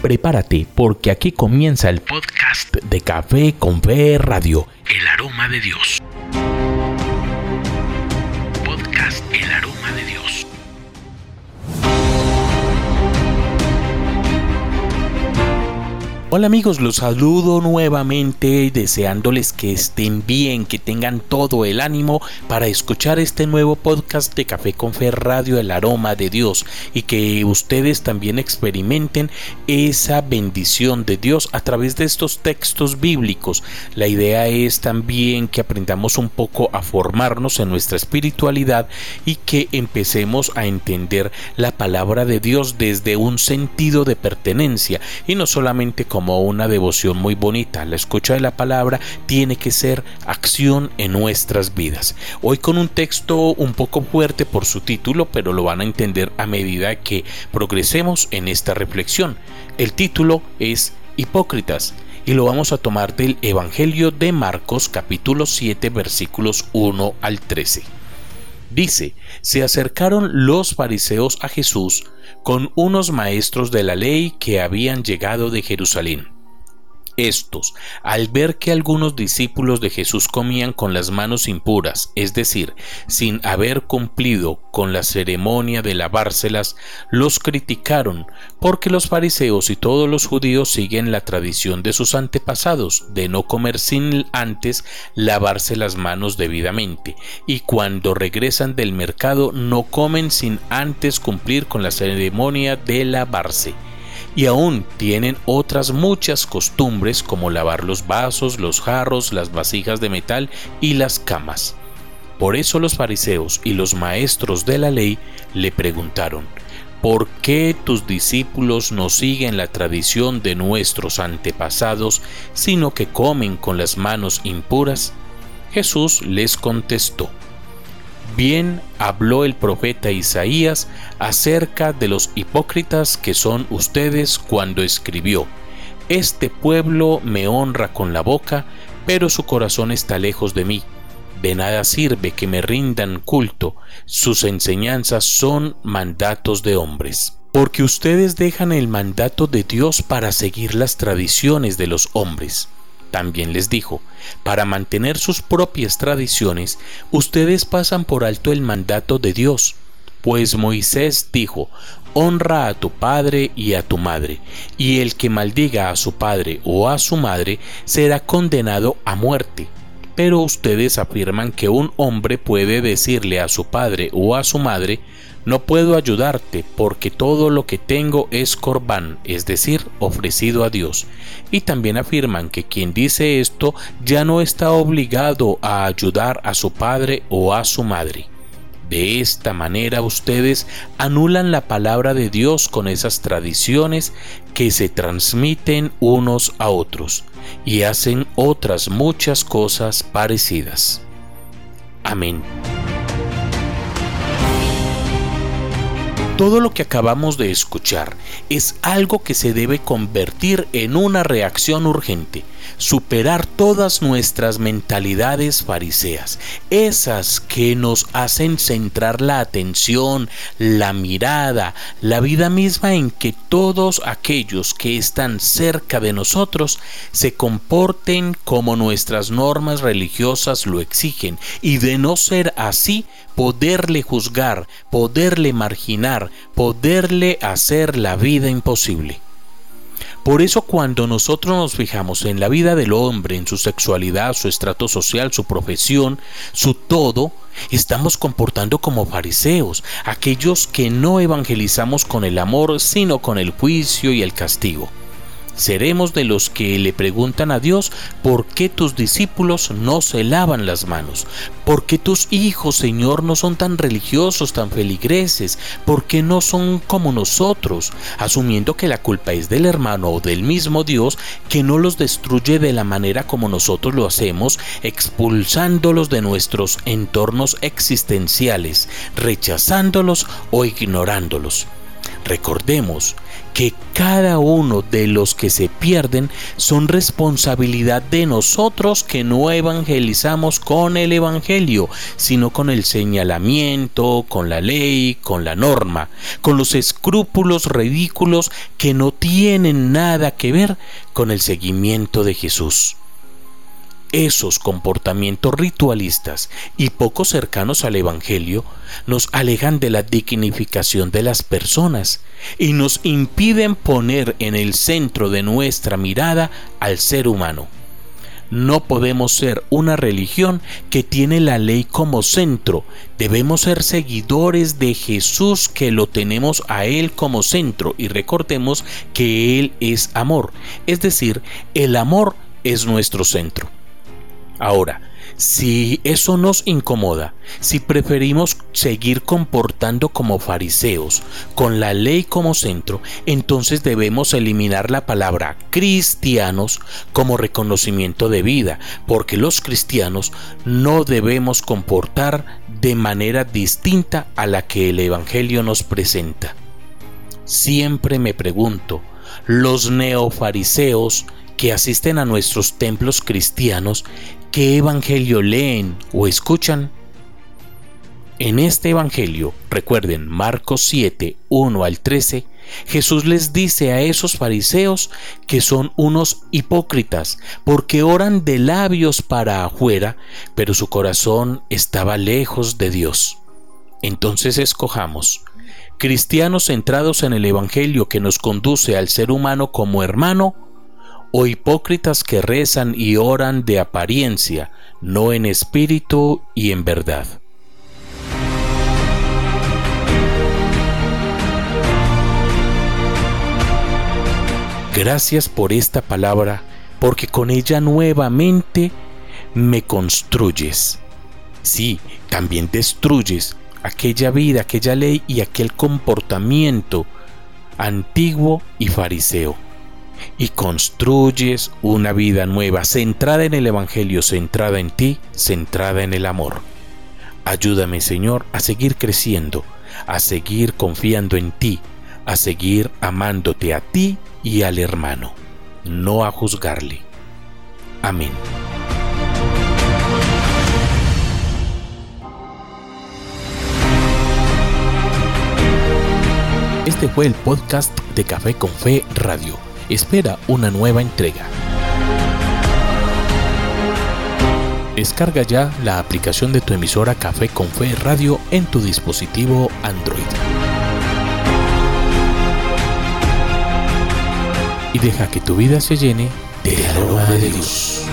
Prepárate porque aquí comienza el podcast de Café con Fe Radio, El Aroma de Dios. Hola amigos, los saludo nuevamente deseándoles que estén bien, que tengan todo el ánimo para escuchar este nuevo podcast de Café con Fe Radio El Aroma de Dios y que ustedes también experimenten esa bendición de Dios a través de estos textos bíblicos. La idea es también que aprendamos un poco a formarnos en nuestra espiritualidad y que empecemos a entender la palabra de Dios desde un sentido de pertenencia y no solamente como como una devoción muy bonita. La escucha de la palabra tiene que ser acción en nuestras vidas. Hoy con un texto un poco fuerte por su título, pero lo van a entender a medida que progresemos en esta reflexión. El título es Hipócritas y lo vamos a tomar del Evangelio de Marcos capítulo 7 versículos 1 al 13. Dice, se acercaron los fariseos a Jesús con unos maestros de la ley que habían llegado de Jerusalén. Estos, al ver que algunos discípulos de Jesús comían con las manos impuras, es decir, sin haber cumplido con la ceremonia de lavárselas, los criticaron, porque los fariseos y todos los judíos siguen la tradición de sus antepasados de no comer sin antes lavarse las manos debidamente, y cuando regresan del mercado no comen sin antes cumplir con la ceremonia de lavarse y aún tienen otras muchas costumbres como lavar los vasos, los jarros, las vasijas de metal y las camas. Por eso los fariseos y los maestros de la ley le preguntaron, ¿por qué tus discípulos no siguen la tradición de nuestros antepasados, sino que comen con las manos impuras? Jesús les contestó, Bien habló el profeta Isaías acerca de los hipócritas que son ustedes cuando escribió, Este pueblo me honra con la boca, pero su corazón está lejos de mí. De nada sirve que me rindan culto, sus enseñanzas son mandatos de hombres. Porque ustedes dejan el mandato de Dios para seguir las tradiciones de los hombres. También les dijo, para mantener sus propias tradiciones, ustedes pasan por alto el mandato de Dios, pues Moisés dijo, honra a tu padre y a tu madre, y el que maldiga a su padre o a su madre será condenado a muerte. Pero ustedes afirman que un hombre puede decirle a su padre o a su madre, no puedo ayudarte porque todo lo que tengo es corbán, es decir, ofrecido a Dios. Y también afirman que quien dice esto ya no está obligado a ayudar a su padre o a su madre. De esta manera ustedes anulan la palabra de Dios con esas tradiciones que se transmiten unos a otros y hacen otras muchas cosas parecidas. Amén. Todo lo que acabamos de escuchar es algo que se debe convertir en una reacción urgente, superar todas nuestras mentalidades fariseas, esas que nos hacen centrar la atención, la mirada, la vida misma en que todos aquellos que están cerca de nosotros se comporten como nuestras normas religiosas lo exigen y de no ser así poderle juzgar, poderle marginar, poderle hacer la vida imposible. Por eso cuando nosotros nos fijamos en la vida del hombre, en su sexualidad, su estrato social, su profesión, su todo, estamos comportando como fariseos, aquellos que no evangelizamos con el amor, sino con el juicio y el castigo. Seremos de los que le preguntan a Dios, ¿por qué tus discípulos no se lavan las manos? ¿Por qué tus hijos, Señor, no son tan religiosos, tan feligreses? ¿Por qué no son como nosotros? Asumiendo que la culpa es del hermano o del mismo Dios que no los destruye de la manera como nosotros lo hacemos, expulsándolos de nuestros entornos existenciales, rechazándolos o ignorándolos. Recordemos que cada uno de los que se pierden son responsabilidad de nosotros que no evangelizamos con el Evangelio, sino con el señalamiento, con la ley, con la norma, con los escrúpulos ridículos que no tienen nada que ver con el seguimiento de Jesús esos comportamientos ritualistas y poco cercanos al Evangelio nos alejan de la dignificación de las personas y nos impiden poner en el centro de nuestra mirada al ser humano. No podemos ser una religión que tiene la ley como centro. Debemos ser seguidores de Jesús que lo tenemos a Él como centro y recordemos que Él es amor. Es decir, el amor es nuestro centro. Ahora, si eso nos incomoda, si preferimos seguir comportando como fariseos, con la ley como centro, entonces debemos eliminar la palabra cristianos como reconocimiento de vida, porque los cristianos no debemos comportar de manera distinta a la que el Evangelio nos presenta. Siempre me pregunto, los neofariseos que asisten a nuestros templos cristianos ¿Qué evangelio leen o escuchan? En este evangelio, recuerden Marcos 7, 1 al 13, Jesús les dice a esos fariseos que son unos hipócritas, porque oran de labios para afuera, pero su corazón estaba lejos de Dios. Entonces escojamos, cristianos centrados en el Evangelio que nos conduce al ser humano como hermano, o hipócritas que rezan y oran de apariencia, no en espíritu y en verdad. Gracias por esta palabra, porque con ella nuevamente me construyes. Sí, también destruyes aquella vida, aquella ley y aquel comportamiento antiguo y fariseo y construyes una vida nueva, centrada en el Evangelio, centrada en ti, centrada en el amor. Ayúdame, Señor, a seguir creciendo, a seguir confiando en ti, a seguir amándote a ti y al hermano, no a juzgarle. Amén. Este fue el podcast de Café con Fe Radio espera una nueva entrega. Descarga ya la aplicación de tu emisora Café con Fe Radio en tu dispositivo Android. Y deja que tu vida se llene de aroma de Dios.